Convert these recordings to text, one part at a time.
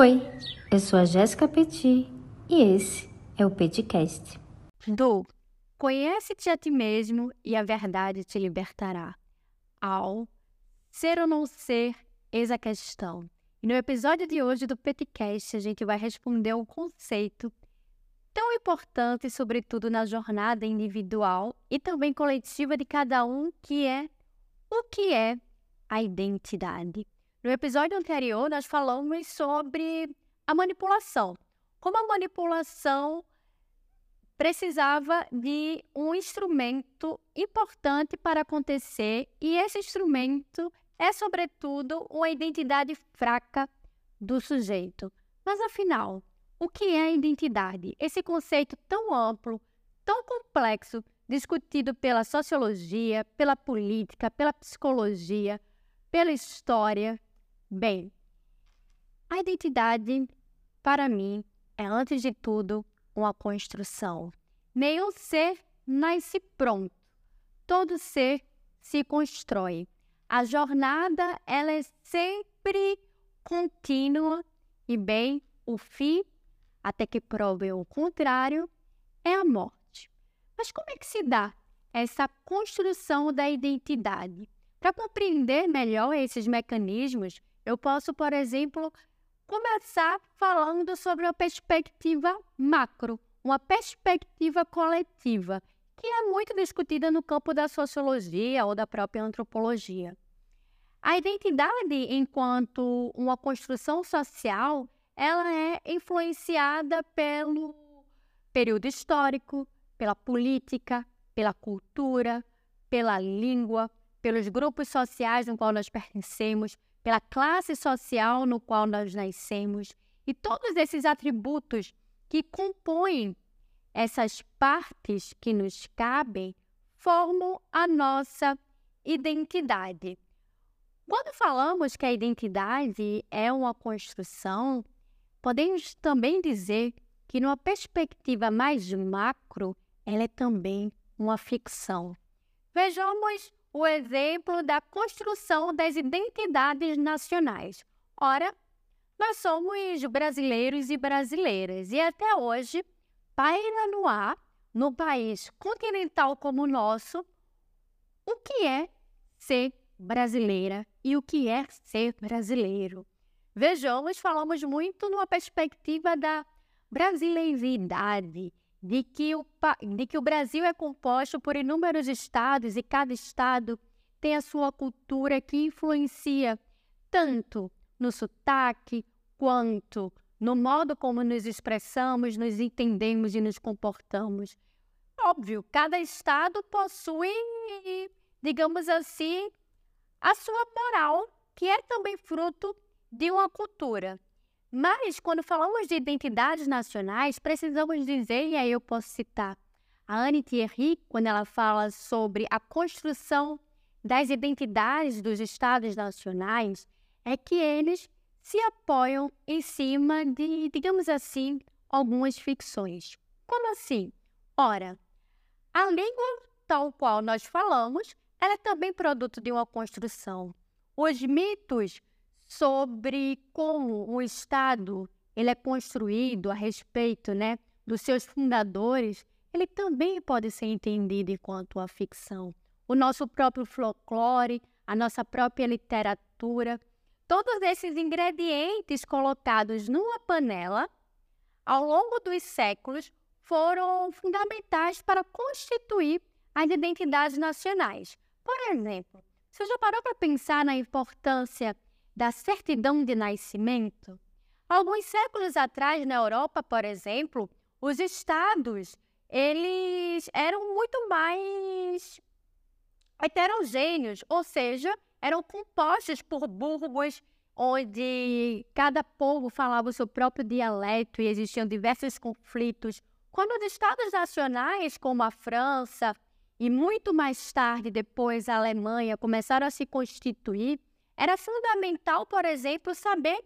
Oi, eu sou a Jéssica Petit e esse é o Petcast. Du, conhece-te a ti mesmo e a verdade te libertará. Ao ser ou não ser, eis a questão. E no episódio de hoje do Petcast, a gente vai responder um conceito tão importante, sobretudo na jornada individual e também coletiva de cada um, que é o que é a identidade. No episódio anterior, nós falamos sobre a manipulação. Como a manipulação precisava de um instrumento importante para acontecer, e esse instrumento é, sobretudo, uma identidade fraca do sujeito. Mas afinal, o que é a identidade? Esse conceito tão amplo, tão complexo, discutido pela sociologia, pela política, pela psicologia, pela história. Bem, a identidade, para mim, é antes de tudo uma construção. Nenhum ser nasce pronto. Todo ser se constrói. A jornada ela é sempre contínua e bem, o fim, até que prove o contrário, é a morte. Mas como é que se dá essa construção da identidade? Para compreender melhor esses mecanismos, eu posso, por exemplo, começar falando sobre uma perspectiva macro, uma perspectiva coletiva, que é muito discutida no campo da sociologia ou da própria antropologia. A identidade, enquanto uma construção social, ela é influenciada pelo período histórico, pela política, pela cultura, pela língua, pelos grupos sociais no qual nós pertencemos, pela classe social no qual nós nascemos e todos esses atributos que compõem essas partes que nos cabem formam a nossa identidade. Quando falamos que a identidade é uma construção, podemos também dizer que, numa perspectiva mais macro, ela é também uma ficção. Vejamos o exemplo da construção das identidades nacionais. Ora, nós somos brasileiros e brasileiras e até hoje paira no ar, no país continental como o nosso, o que é ser brasileira e o que é ser brasileiro. Vejamos, falamos muito numa perspectiva da brasileiridade, de que, o, de que o Brasil é composto por inúmeros estados e cada estado tem a sua cultura que influencia tanto no sotaque quanto no modo como nos expressamos, nos entendemos e nos comportamos. Óbvio, cada estado possui, digamos assim, a sua moral, que é também fruto de uma cultura. Mas, quando falamos de identidades nacionais, precisamos dizer, e aí eu posso citar a Anne Thierry, quando ela fala sobre a construção das identidades dos estados nacionais, é que eles se apoiam em cima de, digamos assim, algumas ficções. Como assim? Ora, a língua tal qual nós falamos, ela é também produto de uma construção. Os mitos sobre como o Estado ele é construído a respeito né, dos seus fundadores, ele também pode ser entendido enquanto uma ficção. O nosso próprio folclore, a nossa própria literatura, todos esses ingredientes colocados numa panela, ao longo dos séculos, foram fundamentais para constituir as identidades nacionais. Por exemplo, você já parou para pensar na importância da certidão de nascimento? Alguns séculos atrás, na Europa, por exemplo, os estados eles eram muito mais heterogêneos, ou seja, eram compostos por burgos onde cada povo falava o seu próprio dialeto e existiam diversos conflitos. Quando os estados nacionais, como a França e muito mais tarde, depois a Alemanha, começaram a se constituir, era fundamental, por exemplo, saber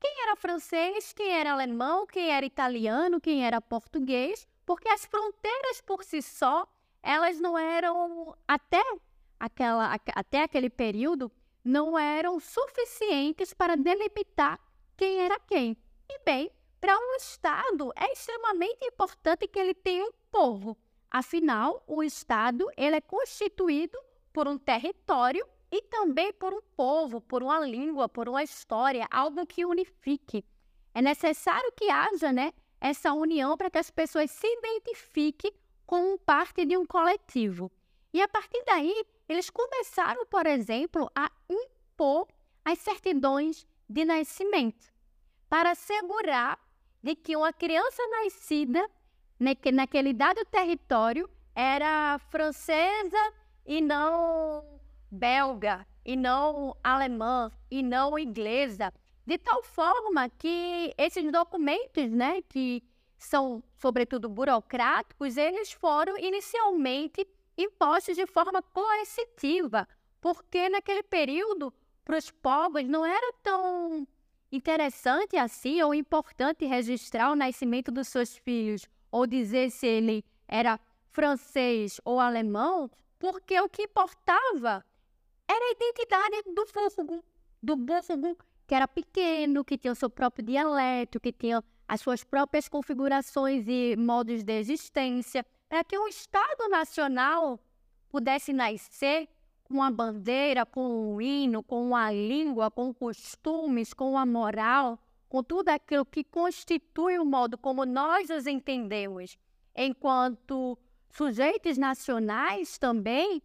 quem era francês, quem era alemão, quem era italiano, quem era português, porque as fronteiras por si só, elas não eram até aquela até aquele período não eram suficientes para delimitar quem era quem. E bem, para um Estado é extremamente importante que ele tenha um povo. Afinal, o Estado ele é constituído por um território e também por um povo, por uma língua, por uma história, algo que unifique. É necessário que haja né, essa união para que as pessoas se identifiquem como parte de um coletivo. E a partir daí, eles começaram, por exemplo, a impor as certidões de nascimento para assegurar de que uma criança nascida naquele dado território era francesa e não belga, e não alemã, e não inglesa, de tal forma que esses documentos, né, que são sobretudo burocráticos, eles foram inicialmente impostos de forma coercitiva, porque naquele período para os povos não era tão interessante assim ou importante registrar o nascimento dos seus filhos ou dizer se ele era francês ou alemão, porque o que importava era a identidade do búfalo, do búfalo que era pequeno, que tinha o seu próprio dialeto, que tinha as suas próprias configurações e modos de existência, para que um Estado nacional pudesse nascer com uma bandeira, com um hino, com uma língua, com costumes, com a moral, com tudo aquilo que constitui o modo como nós os entendemos, enquanto sujeitos nacionais também,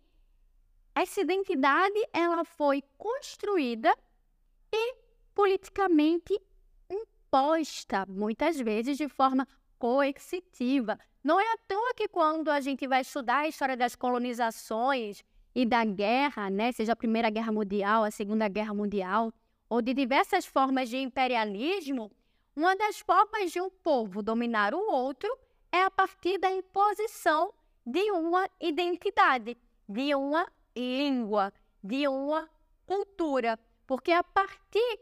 essa identidade ela foi construída e politicamente imposta, muitas vezes de forma coercitiva. Não é à toa que quando a gente vai estudar a história das colonizações e da guerra, né, seja a Primeira Guerra Mundial, a Segunda Guerra Mundial, ou de diversas formas de imperialismo, uma das formas de um povo dominar o outro é a partir da imposição de uma identidade, de uma língua, de uma cultura, porque a partir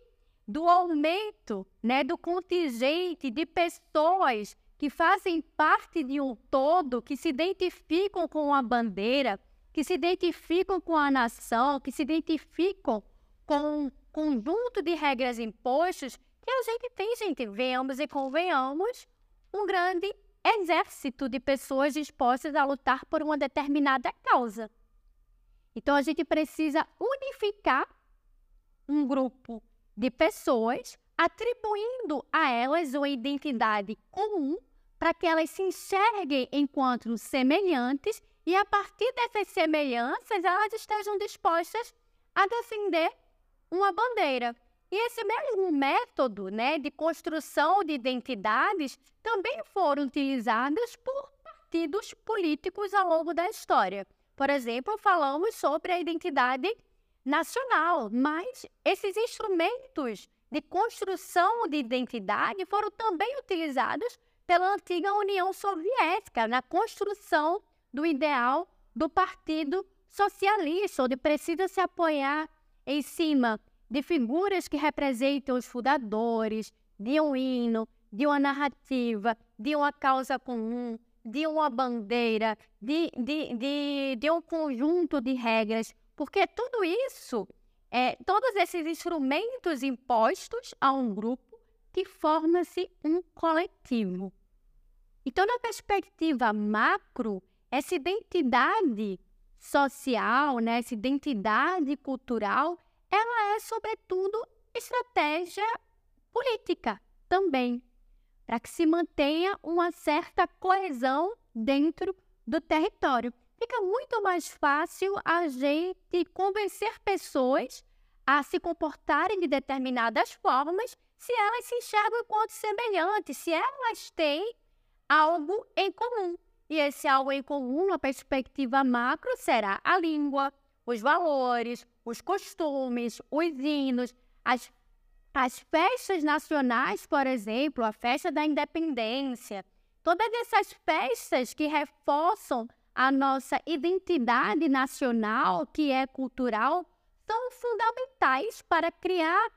do aumento né, do contingente de pessoas que fazem parte de um todo, que se identificam com a bandeira, que se identificam com a nação, que se identificam com um conjunto de regras impostas, que a gente tem, gente, venhamos e convenhamos, um grande exército de pessoas dispostas a lutar por uma determinada causa. Então a gente precisa unificar um grupo de pessoas, atribuindo a elas uma identidade comum para que elas se enxerguem enquanto semelhantes e a partir dessas semelhanças elas estejam dispostas a defender uma bandeira. E esse mesmo método né, de construção de identidades também foram utilizados por partidos políticos ao longo da história. Por exemplo, falamos sobre a identidade nacional, mas esses instrumentos de construção de identidade foram também utilizados pela antiga União Soviética na construção do ideal do Partido Socialista, onde precisa se apoiar em cima de figuras que representam os fundadores, de um hino, de uma narrativa, de uma causa comum, de uma bandeira, de, de, de, de um conjunto de regras, porque tudo isso, é, todos esses instrumentos impostos a um grupo que forma-se um coletivo. Então, na perspectiva macro, essa identidade social, né, essa identidade cultural, ela é, sobretudo, estratégia política também, para que se mantenha uma certa coesão dentro do território. Fica muito mais fácil a gente convencer pessoas a se comportarem de determinadas formas se elas se enxergam enquanto semelhantes, se elas têm algo em comum. E esse algo em comum, na perspectiva macro, será a língua, os valores, os costumes, os hinos, as, as festas nacionais, por exemplo, a festa da independência, todas essas festas que reforçam a nossa identidade nacional, que é cultural, são fundamentais para criar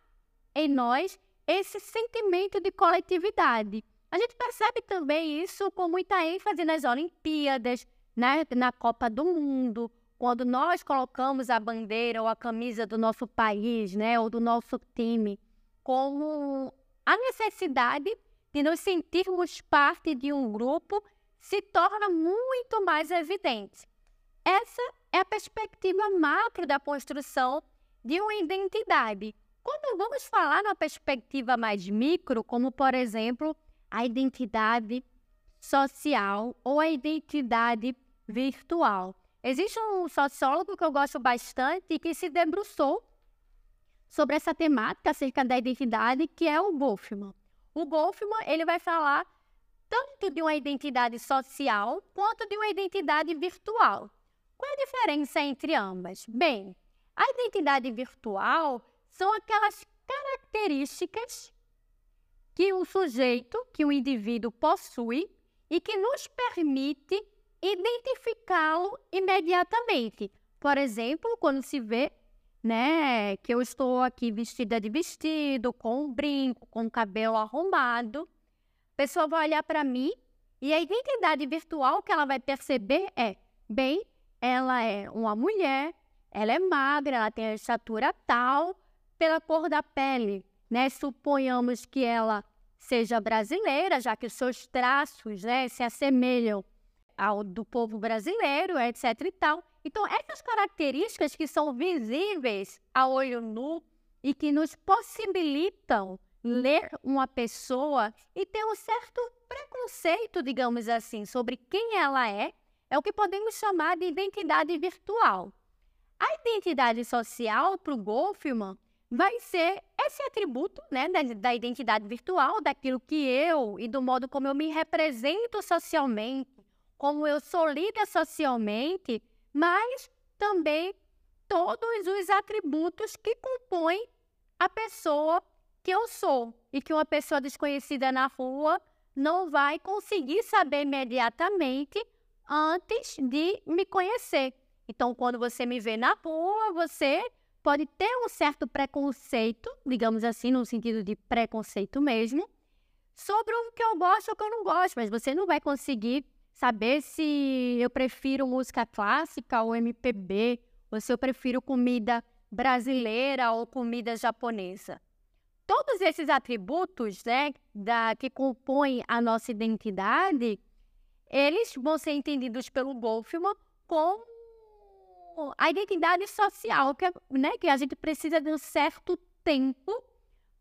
em nós esse sentimento de coletividade. A gente percebe também isso com muita ênfase nas Olimpíadas, né? na Copa do Mundo, quando nós colocamos a bandeira ou a camisa do nosso país, né, ou do nosso time, como a necessidade de nos sentirmos parte de um grupo se torna muito mais evidente. Essa é a perspectiva macro da construção de uma identidade. Quando vamos falar na perspectiva mais micro, como por exemplo a identidade social ou a identidade virtual. Existe um sociólogo que eu gosto bastante que se debruçou sobre essa temática acerca da identidade, que é o Goffman. O Goffman ele vai falar tanto de uma identidade social quanto de uma identidade virtual. Qual é a diferença entre ambas? Bem, a identidade virtual são aquelas características que o sujeito, que o indivíduo possui e que nos permite identificá-lo imediatamente. Por exemplo, quando se vê né, que eu estou aqui vestida de vestido, com um brinco, com o cabelo arrumado, a pessoa vai olhar para mim e a identidade virtual que ela vai perceber é, bem, ela é uma mulher, ela é magra, ela tem a estatura tal, pela cor da pele, né? Suponhamos que ela seja brasileira, já que os seus traços, né, se assemelham ao do povo brasileiro, etc e tal. Então, essas características que são visíveis a olho nu e que nos possibilitam ler uma pessoa e ter um certo preconceito, digamos assim, sobre quem ela é, é o que podemos chamar de identidade virtual. A identidade social para o Goffman vai ser esse atributo né, da, da, identidade virtual, daquilo que eu e do modo como eu me represento socialmente, como eu sou lida socialmente, mas também todos os atributos que compõem a pessoa que eu sou e que uma pessoa desconhecida na rua não vai conseguir saber imediatamente antes de me conhecer. Então, quando você me vê na rua, você pode ter um certo preconceito, digamos assim, no sentido de preconceito mesmo, sobre o que eu gosto ou o que eu não gosto, mas você não vai conseguir saber se eu prefiro música clássica ou MPB, ou se eu prefiro comida brasileira ou comida japonesa. Todos esses atributos né, da, que compõem a nossa identidade, eles vão ser entendidos pelo Goffman como a identidade social, que, né, que a gente precisa de um certo tempo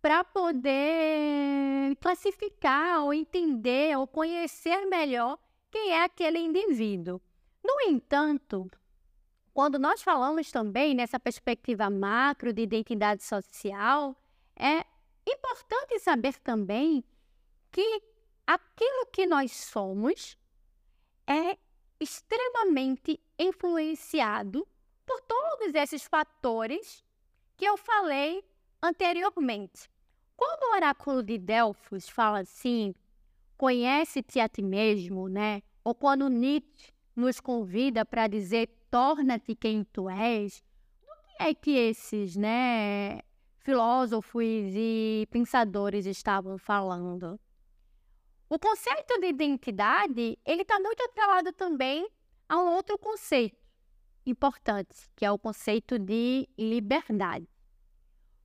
para poder classificar ou entender ou conhecer melhor quem é aquele indivíduo. No entanto, quando nós falamos também nessa perspectiva macro de identidade social, é importante saber também que aquilo que nós somos é extremamente influenciado por todos esses fatores que eu falei anteriormente. Quando o oráculo de Delfos fala assim, conhece-te a ti mesmo, né? Ou quando Nietzsche nos convida para dizer torna-te quem tu és, o que é que esses, né, filósofos e pensadores estavam falando? O conceito de identidade, ele está muito atrelado também a um outro conceito importante, que é o conceito de liberdade.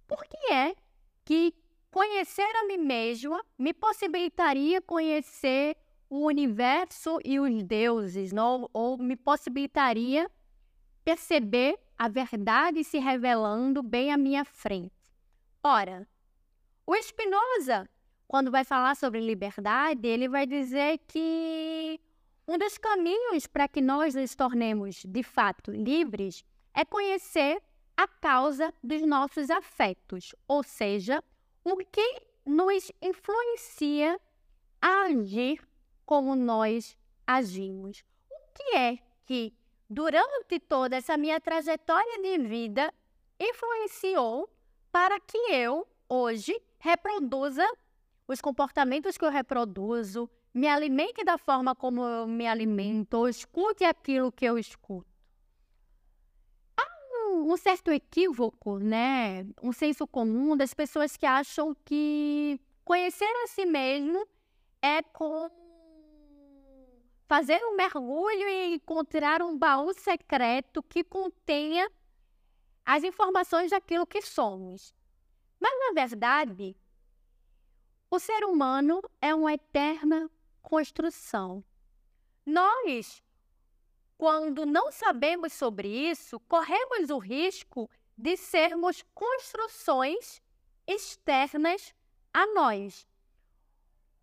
Por que é que conhecer a mim mesma me possibilitaria conhecer o universo e os deuses, não? ou me possibilitaria perceber a verdade se revelando bem à minha frente? Ora, o Spinoza, quando vai falar sobre liberdade, ele vai dizer que um dos caminhos para que nós nos tornemos de fato livres é conhecer a causa dos nossos afetos, ou seja, o que nos influencia a agir como nós agimos. O que é que, durante toda essa minha trajetória de vida, influenciou para que eu, hoje, reproduza os comportamentos que eu reproduzo, me alimente da forma como eu me alimento, ou escute aquilo que eu escuto. Um certo equívoco, né? Um senso comum das pessoas que acham que conhecer a si mesmo é como fazer um mergulho e encontrar um baú secreto que contenha as informações daquilo que somos. Mas, na verdade, O ser humano é uma eterna construção. Nós, quando não sabemos sobre isso, corremos o risco de sermos construções externas a nós.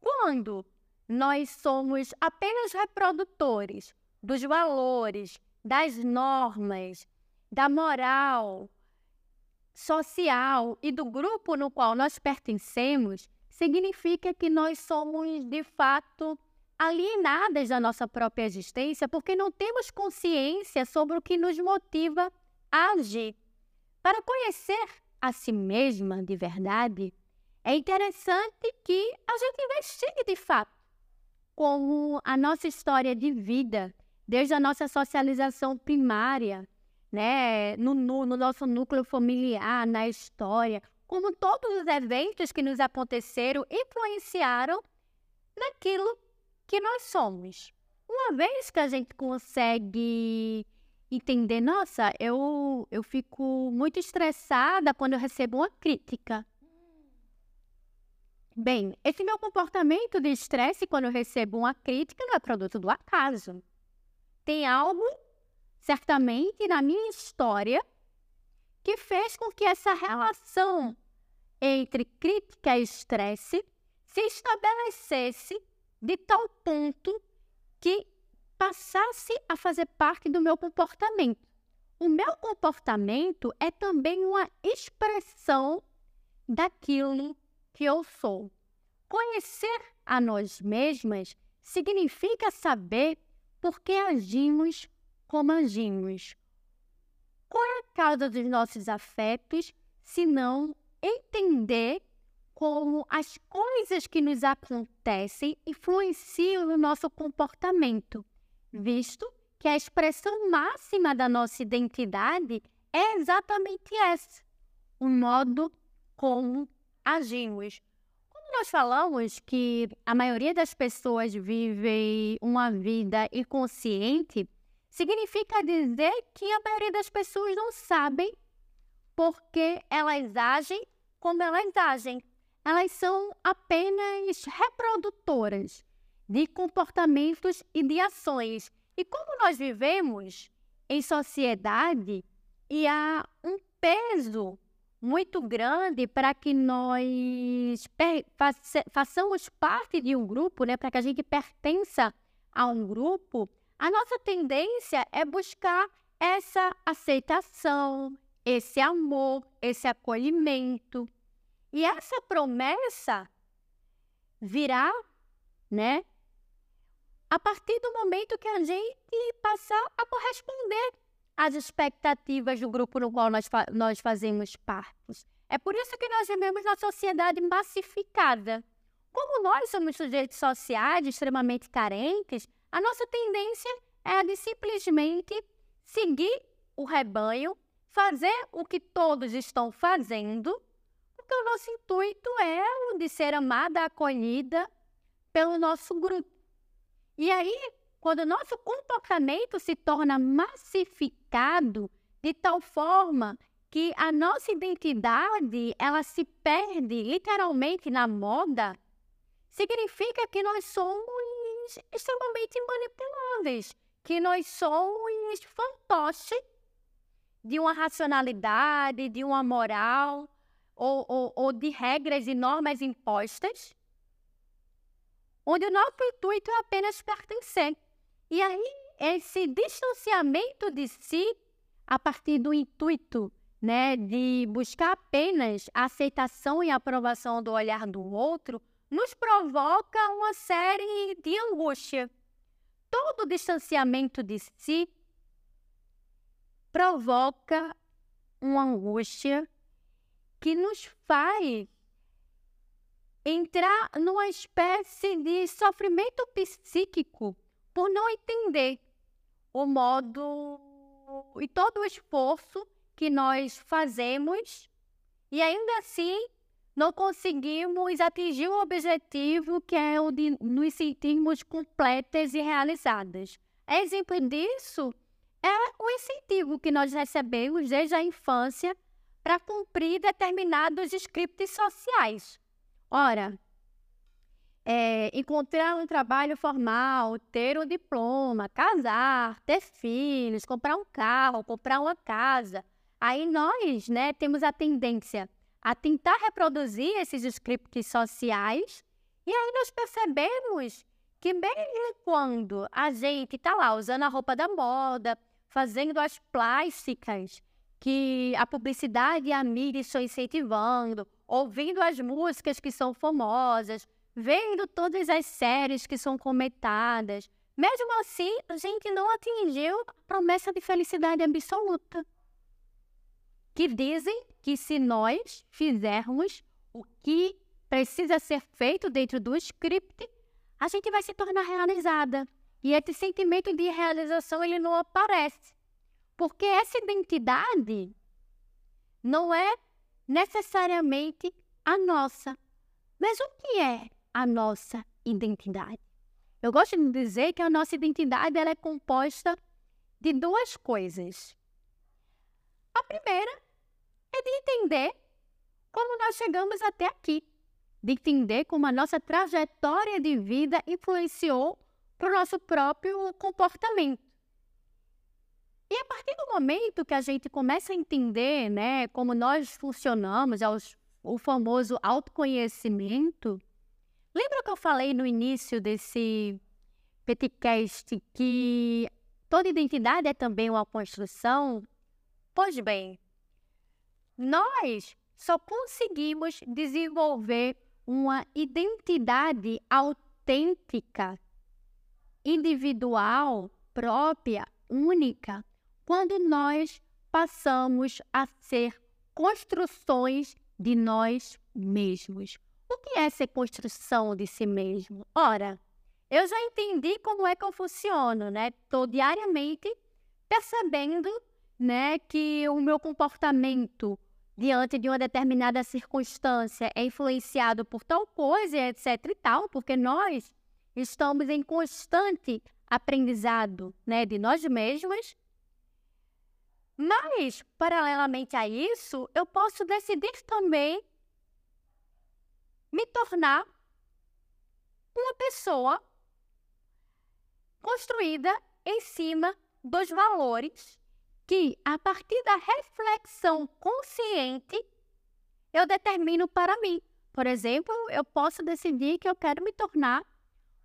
Quando nós somos apenas reprodutores dos valores, das normas, da moral social e do grupo no qual nós pertencemos, significa que nós somos de fato alienadas da nossa própria existência porque não temos consciência sobre o que nos motiva a agir. Para conhecer a si mesma de verdade, é interessante que a gente investigue de fato como a nossa história de vida, desde a nossa socialização primária, né, no, no, no nosso núcleo familiar, na história, como todos os eventos que nos aconteceram influenciaram naquilo que nós somos. Uma vez que a gente consegue entender, nossa, eu, eu fico muito estressada quando eu recebo uma crítica. Bem, esse meu comportamento de estresse quando eu recebo uma crítica não é produto do acaso. Tem algo, certamente, na minha história que fez com que essa relação entre crítica e estresse se estabelecesse de tal ponto que passasse a fazer parte do meu comportamento. O meu comportamento é também uma expressão daquilo que eu sou. Conhecer a nós mesmas significa saber por que agimos como agimos. Qual é a causa dos nossos afetos, se não entender como as coisas que nos acontecem influenciam no nosso comportamento, visto que a expressão máxima da nossa identidade é exatamente essa, o modo como agimos. Quando nós falamos que a maioria das pessoas vive uma vida inconsciente, significa dizer que a maioria das pessoas não sabem por que elas agem como elas agem. Elas são apenas reprodutoras de comportamentos e de ações. E como nós vivemos em sociedade e há um peso muito grande para que nós façamos parte de um grupo, né, para que a gente pertença a um grupo, a nossa tendência é buscar essa aceitação, esse amor, esse acolhimento. E essa promessa virá, né? A partir do momento que a gente passar a corresponder às expectativas do grupo no qual nós, fa nós fazemos parte. É por isso que nós vivemos na sociedade massificada. Como nós somos sujeitos sociais extremamente carentes, a nossa tendência é a de simplesmente seguir o rebanho fazer o que todos estão fazendo, porque o nosso intuito é o de ser amada, acolhida pelo nosso grupo. E aí, quando o nosso comportamento se torna massificado de tal forma que a nossa identidade ela se perde literalmente na moda, significa que nós somos extremamente manipuláveis, que nós somos fantoches de uma racionalidade, de uma moral ou, ou, ou de regras e normas impostas, onde o nosso intuito é apenas pertencer. E aí, esse distanciamento de si, a partir do intuito né, de buscar apenas a aceitação e aprovação do olhar do outro, nos provoca uma série de angústia. Todo distanciamento de si provoca uma angústia que nos faz entrar numa espécie de sofrimento psíquico por não entender o modo e todo o esforço que nós fazemos e ainda assim não conseguimos atingir o objetivo que é o de nos sentirmos completas e realizadas. Exemplo disso é o incentivo que nós recebemos desde a infância para cumprir determinados scripts sociais. Ora, é, encontrar um trabalho formal, ter um diploma, casar, ter filhos, comprar um carro, comprar uma casa. Aí nós, né, temos a tendência a tentar reproduzir esses scripts sociais e aí nós percebemos que mesmo quando a gente está lá usando a roupa da moda, fazendo as plásticas que a publicidade e a mídia estão incentivando, ouvindo as músicas que são famosas, vendo todas as séries que são comentadas, mesmo assim a gente não atingiu a promessa de felicidade absoluta. Que dizem que se nós fizermos o que precisa ser feito dentro do script, a gente vai se tornar realizada. E esse sentimento de realização ele não aparece. Porque essa identidade não é necessariamente a nossa. Mas o que é a nossa identidade? Eu gosto de dizer que a nossa identidade ela é composta de duas coisas. A primeira é de entender como nós chegamos até aqui de entender como a nossa trajetória de vida influenciou para o nosso próprio comportamento. E a partir do momento que a gente começa a entender né, como nós funcionamos, é o famoso autoconhecimento, lembra que eu falei no início desse podcast que toda identidade é também uma construção? Pois bem, nós só conseguimos desenvolver uma identidade autêntica, individual, própria, única, quando nós passamos a ser construções de nós mesmos. O que é ser construção de si mesmo? Ora, eu já entendi como é que eu funciono, né? Estou diariamente percebendo, né, que o meu comportamento diante de uma determinada circunstância é influenciado por tal coisa, etc e tal, porque nós estamos em constante aprendizado, né, de nós mesmos. Mas, paralelamente a isso, eu posso decidir também me tornar uma pessoa construída em cima dos valores que, a partir da reflexão consciente, eu determino para mim. Por exemplo, eu posso decidir que eu quero me tornar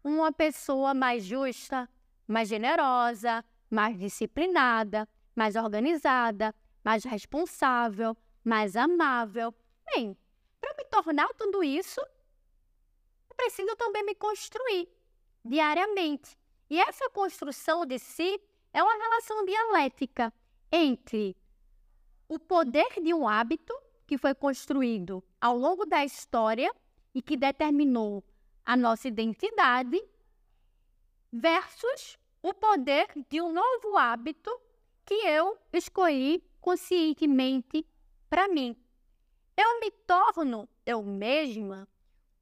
uma pessoa mais justa, mais generosa, mais disciplinada, mais organizada, mais responsável, mais amável. Bem, para me tornar tudo isso, eu preciso também me construir diariamente. E essa construção de si é uma relação dialética entre o poder de um hábito que foi construído ao longo da história e que determinou a nossa identidade versus o poder de um novo hábito que eu escolhi conscientemente para mim. Eu me torno eu mesma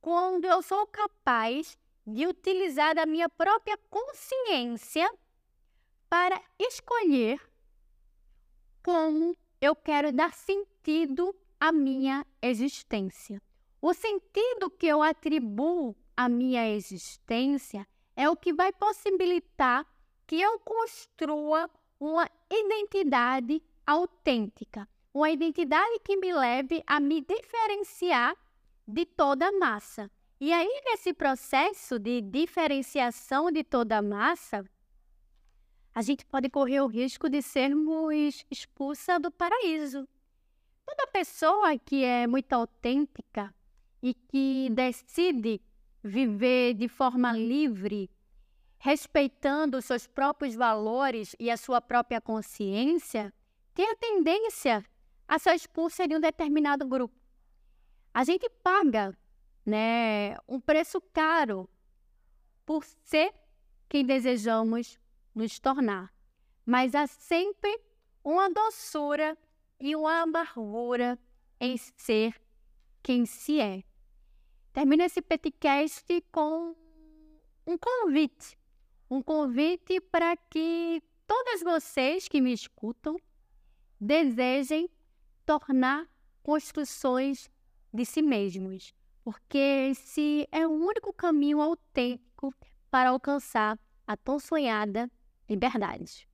quando eu sou capaz de utilizar a minha própria consciência para escolher como eu quero dar sentido à minha existência. O sentido que eu atribuo à minha existência é o que vai possibilitar que eu construa uma identidade autêntica, uma identidade que me leve a me diferenciar de toda a massa. E aí, nesse processo de diferenciação de toda a massa, a gente pode correr o risco de sermos expulsa do paraíso. Toda pessoa que é muito autêntica e que decide viver de forma livre, respeitando os seus próprios valores e a sua própria consciência, tem a tendência a ser expulsa de um determinado grupo. A gente paga né, um preço caro por ser quem desejamos nos tornar, mas há sempre uma doçura e uma amargura em ser quem se é. Termino esse podcast com um convite, um convite para que todas vocês que me escutam desejem tornar construções de si mesmos, porque esse é o único caminho autêntico para alcançar a tão sonhada liberdade.